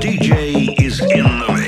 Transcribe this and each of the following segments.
DJ is in the mix.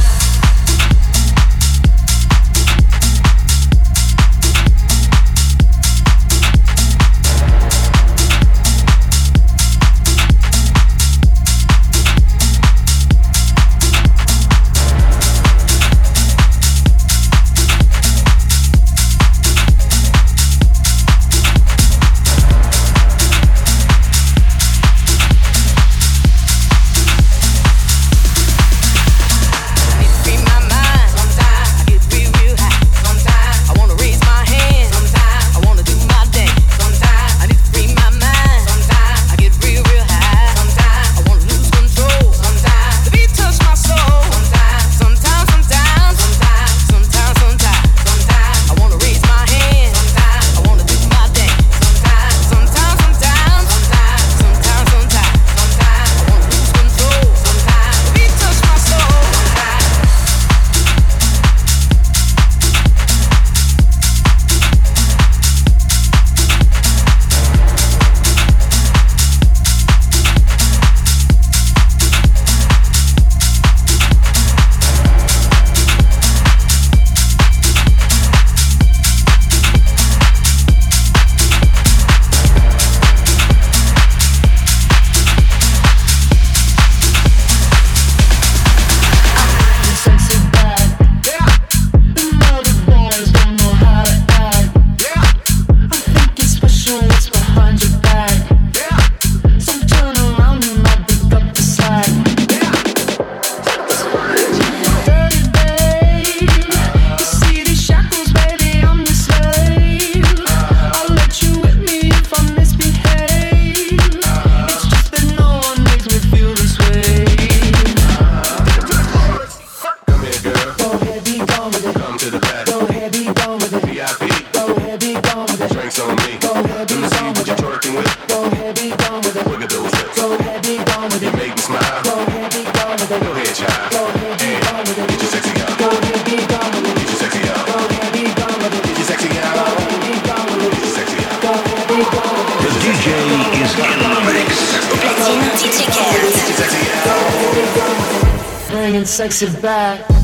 Sexy back.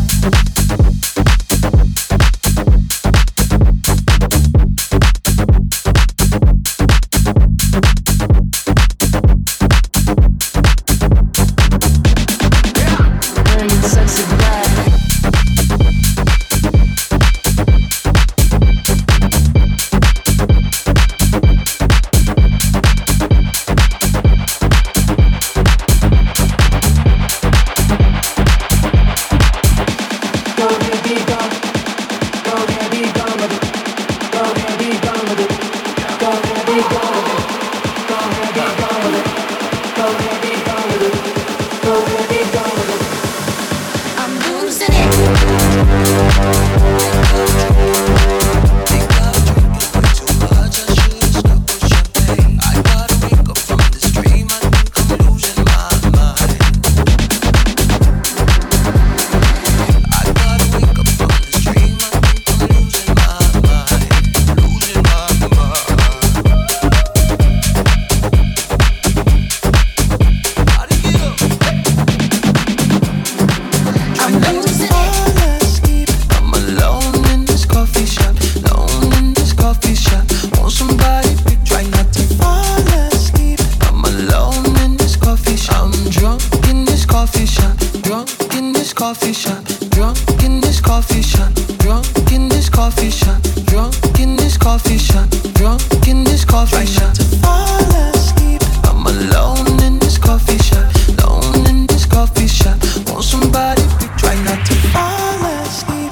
coffee shop. To fall asleep, I'm alone in this coffee shop, alone in this coffee shop. Want somebody? Try not to fall asleep.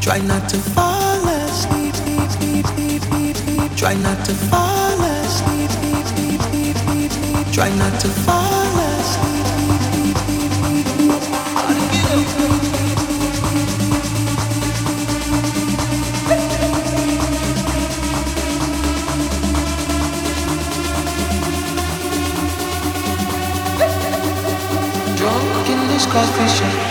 Try not to fall asleep. Try not to fall asleep. Try not to fall. cause they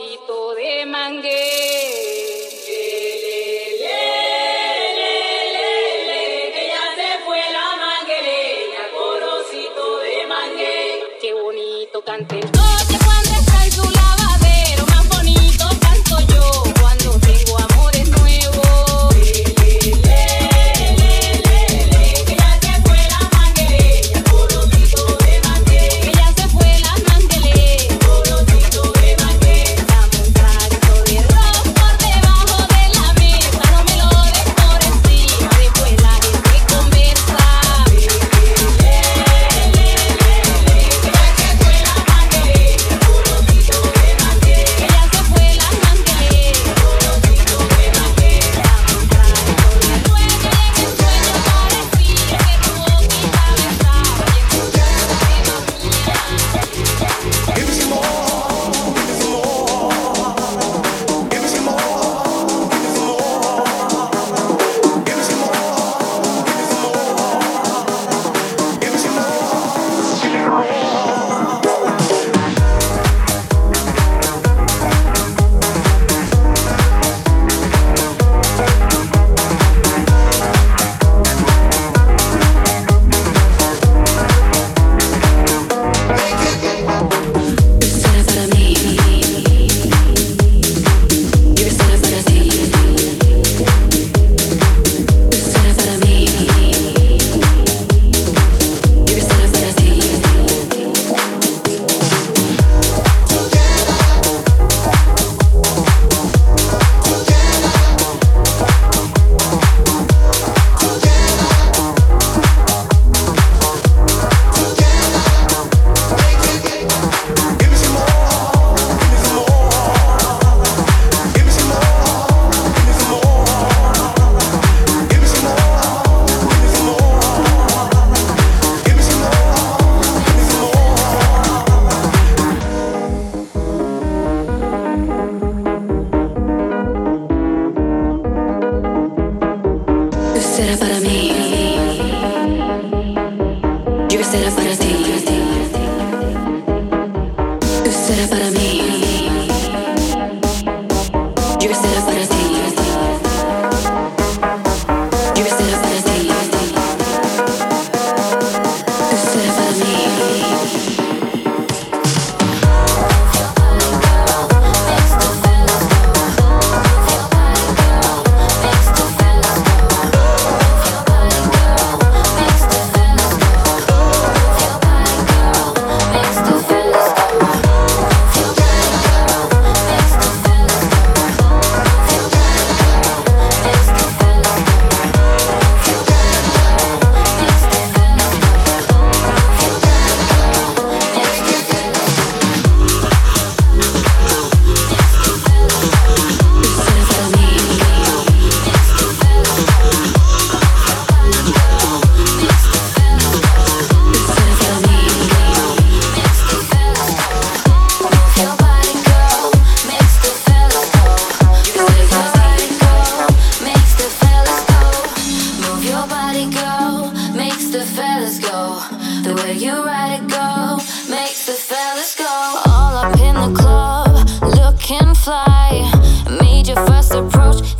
arrocito de mangué. Keep on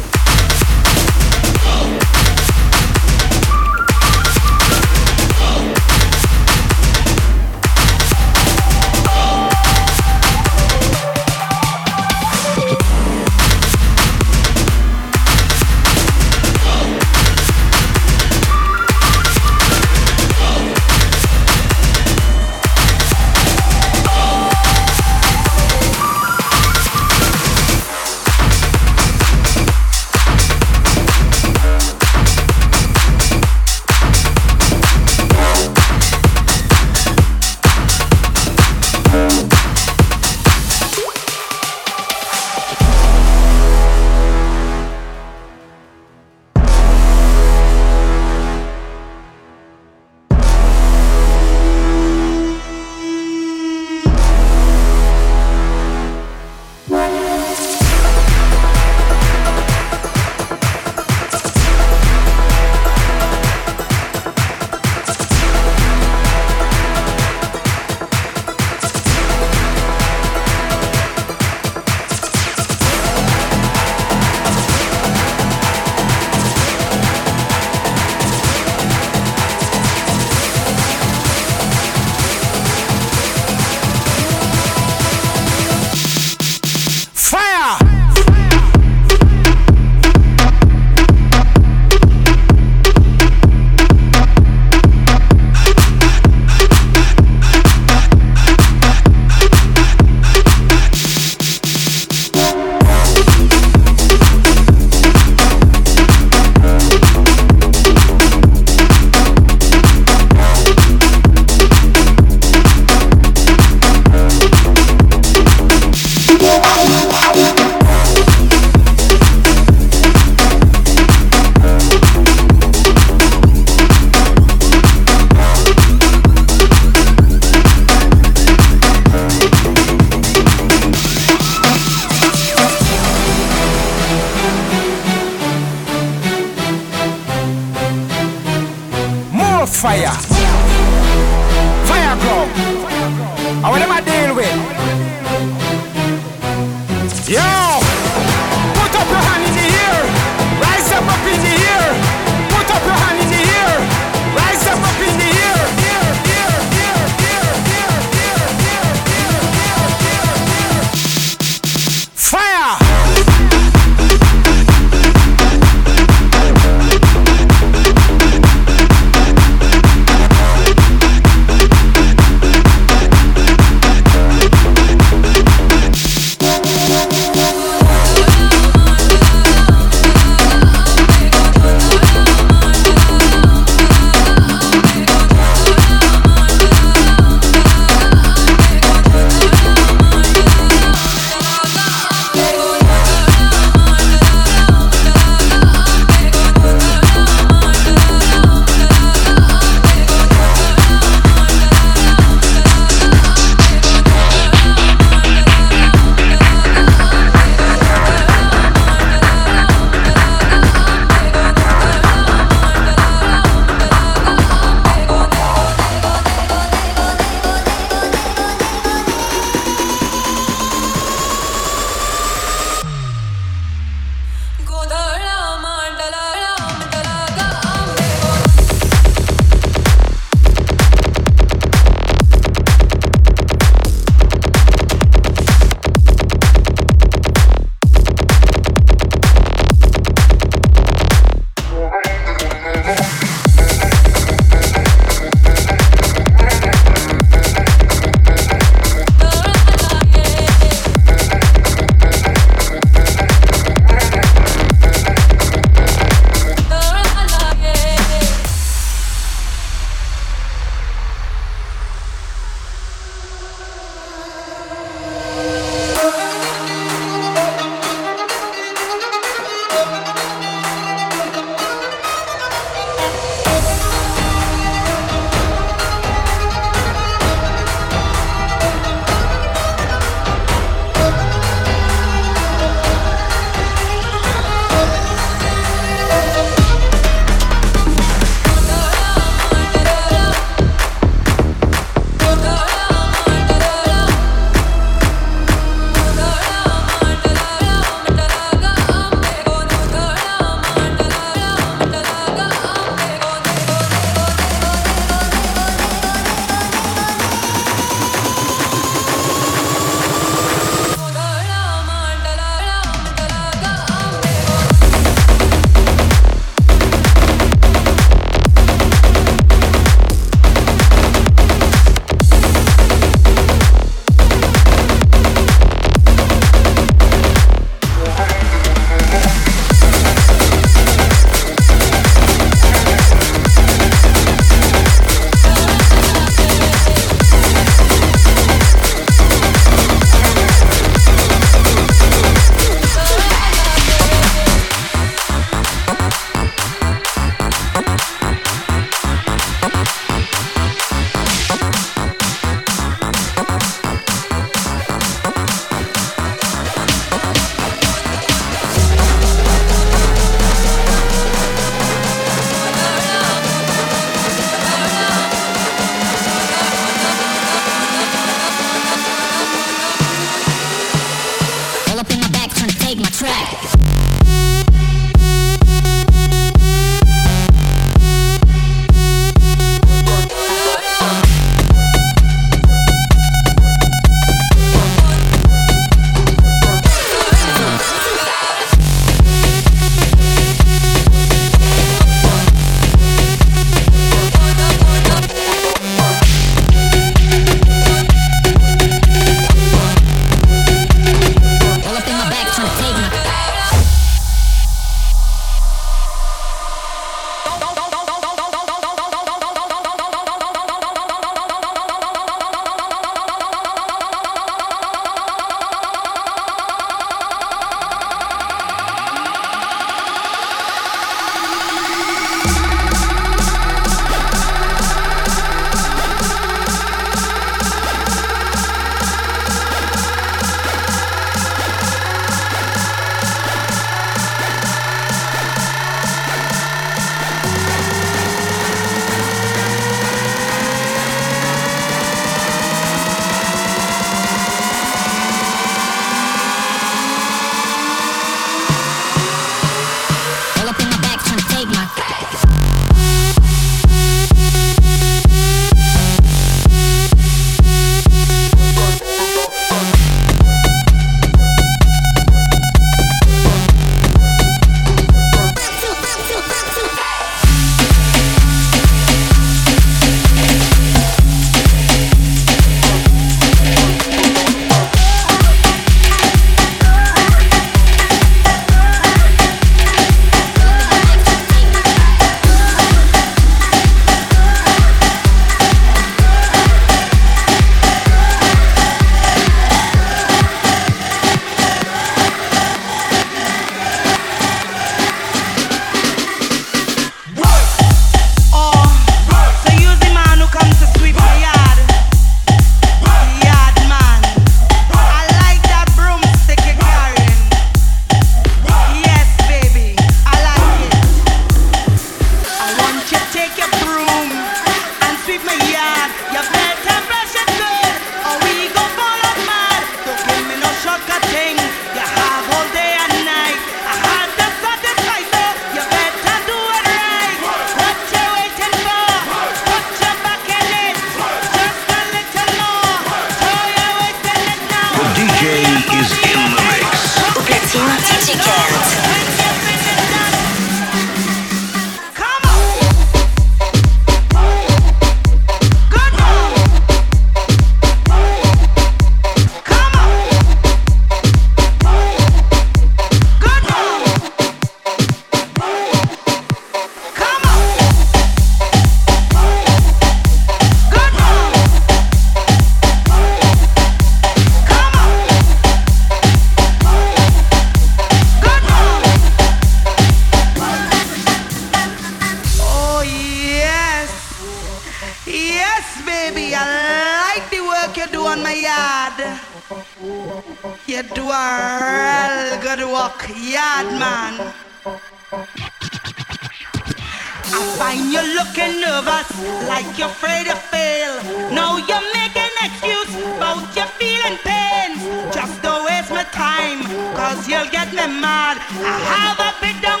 Find you looking nervous, like you're afraid to fail. Now you make an excuse about you feeling pain. Just don't waste my time, cause you'll get me mad. I have a bit down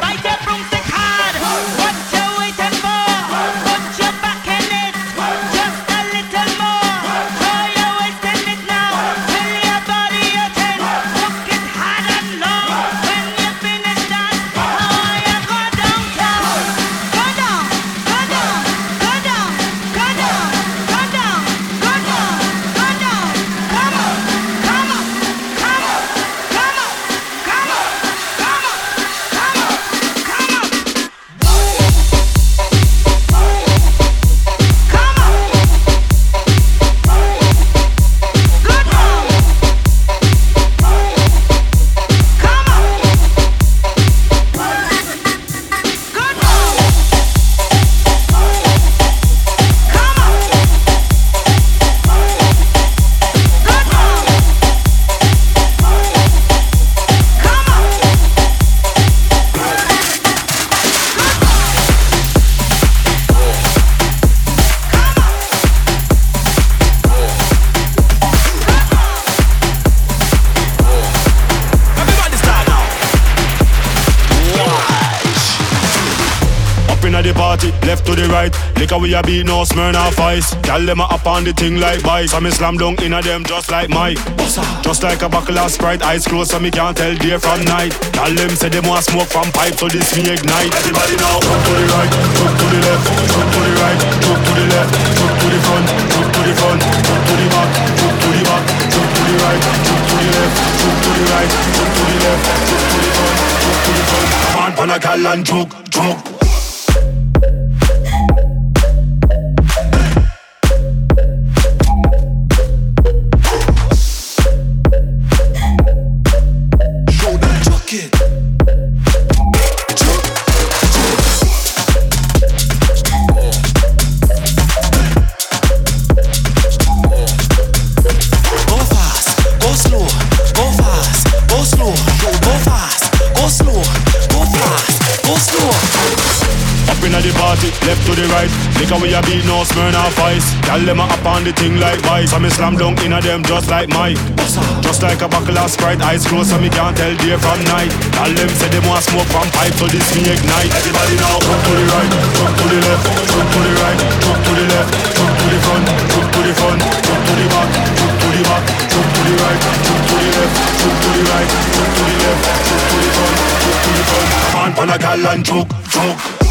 bite Liquor we a beat, no Smirnoff Ice. Gyal them a up on the thing like vice. So me slam dunk inna them just like Mike. Just like a buckle of Sprite, eyes closed so me can't tell day from night. Gyal them say them want smoke from pipe, so this me ignite. Everybody now, jump to the right, jump to the left, jump to the right, jump to the left, jump to the front, jump to the front, jump to the back, jump to the back, jump to the right, jump to the left, jump to the right, jump to the left, jump to the front, jump to the front. Come on, pan a gal and choke, choke. The right. Liquor we a beat, no Smirnoff Ice. Gyal them a up on the thing like vice. So me slam dunk inna them just like Mike. Just like a buckle of Sprite, eyes closed so me can't tell day from night. Gyal them say them want smoke from pipe, so this me ignite. Everybody now, jump to the right, jump to the left, jump to the right, jump to the left, jump to the front, jump to the front, jump to the back, jump to the back, jump to the right, jump to the left, jump to the right, jump to the left, jump to the front, jump to the front. On, pan a gal and choke, choke.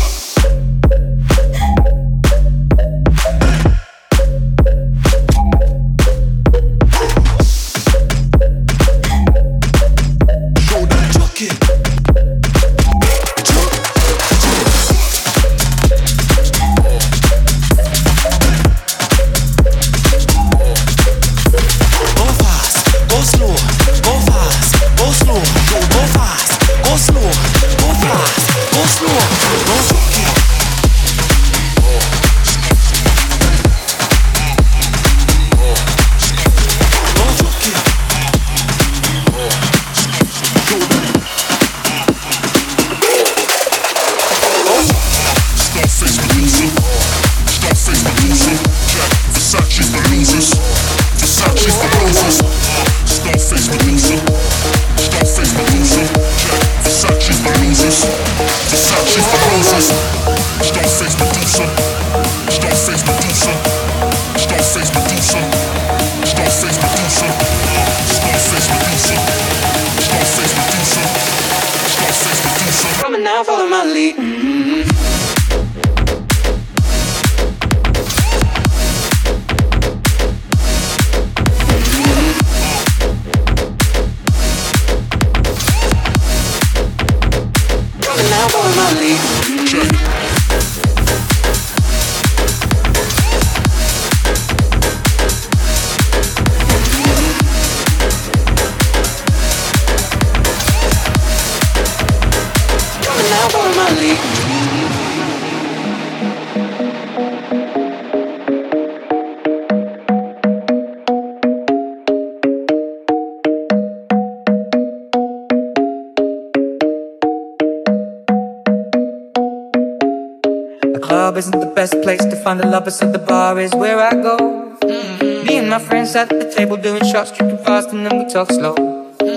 Find the lovers, so the bar is where I go. Mm-hmm. Me and my friends at the table doing shots, drinking fast, and then we talk slow.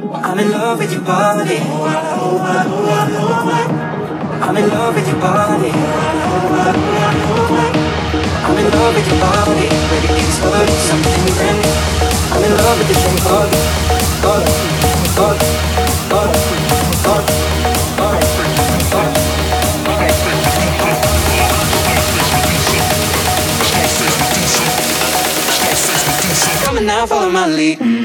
I'm in love with your body. I'm in love with your body. I'm in love with your body. Ready to start something brand new. I'm in love with called, called, called, called, called, called. Come on now, follow my lead.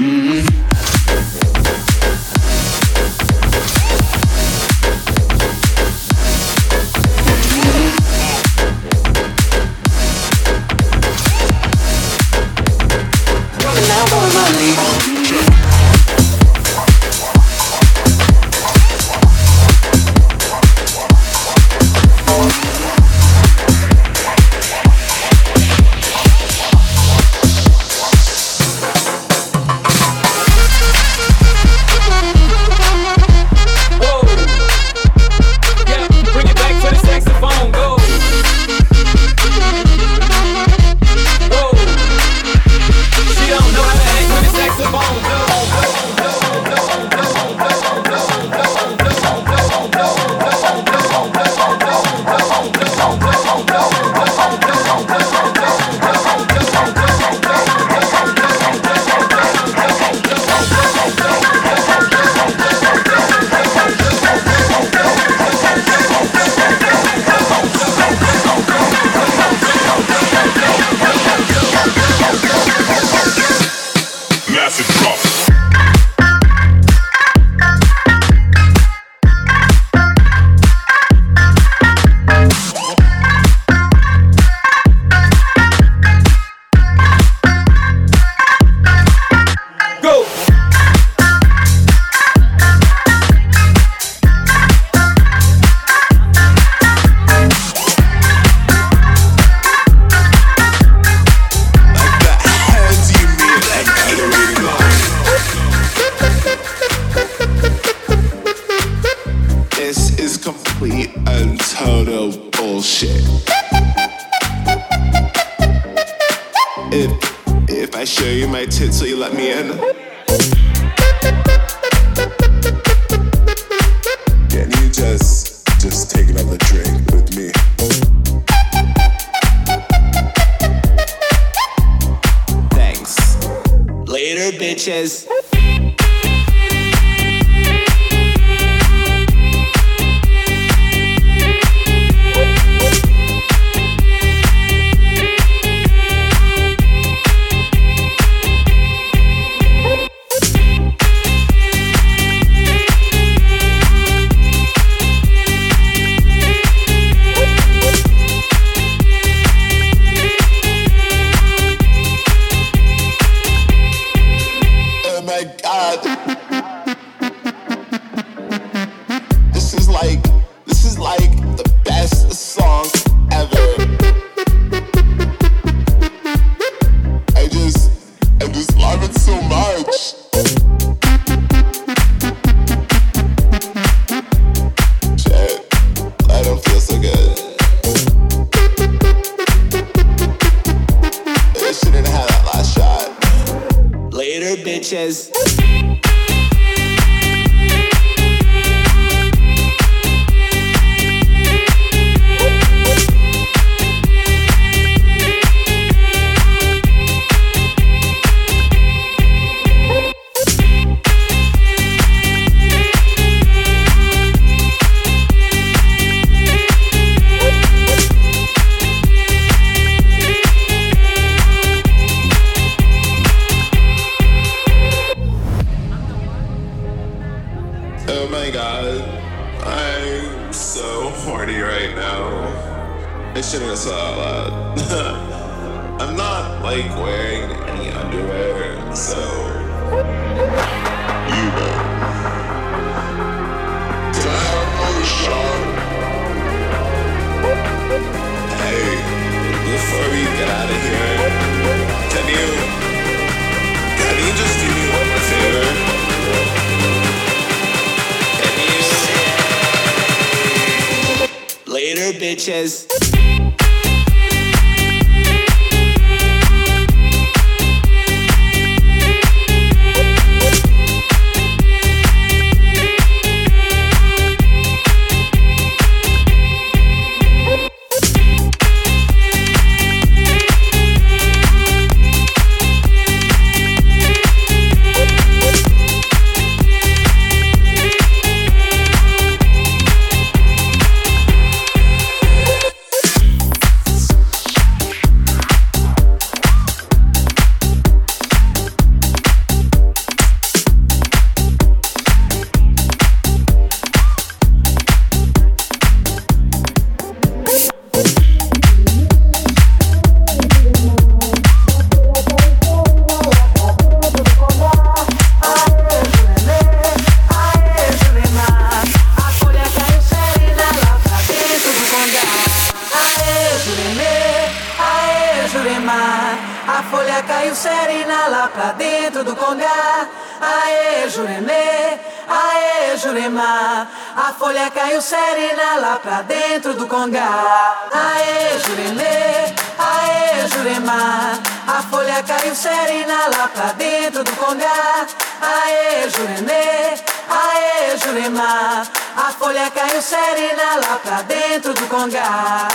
A folha caiu serena lá pra dentro do congá. Aê, Juremê, aê, Jurema. A folha caiu serena lá pra dentro do congá. Aê, Juremê, aê, Jurema. A folha caiu serena lá pra dentro do congá.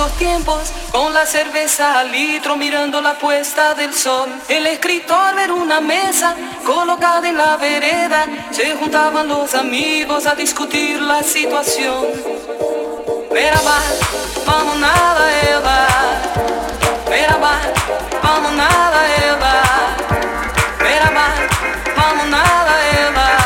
Esos tiempos, con la cerveza al litro mirando la puesta del sol. El escritor en una mesa colocada en la vereda, se juntaban los amigos a discutir la situación. Merhaba, vamos nada Eva. Merhaba, vamos nada Eva. Merhaba, vamos nada Eva.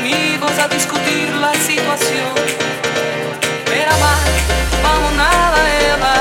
amigos a discutir la situación. Pero más, vamos nada, Eva.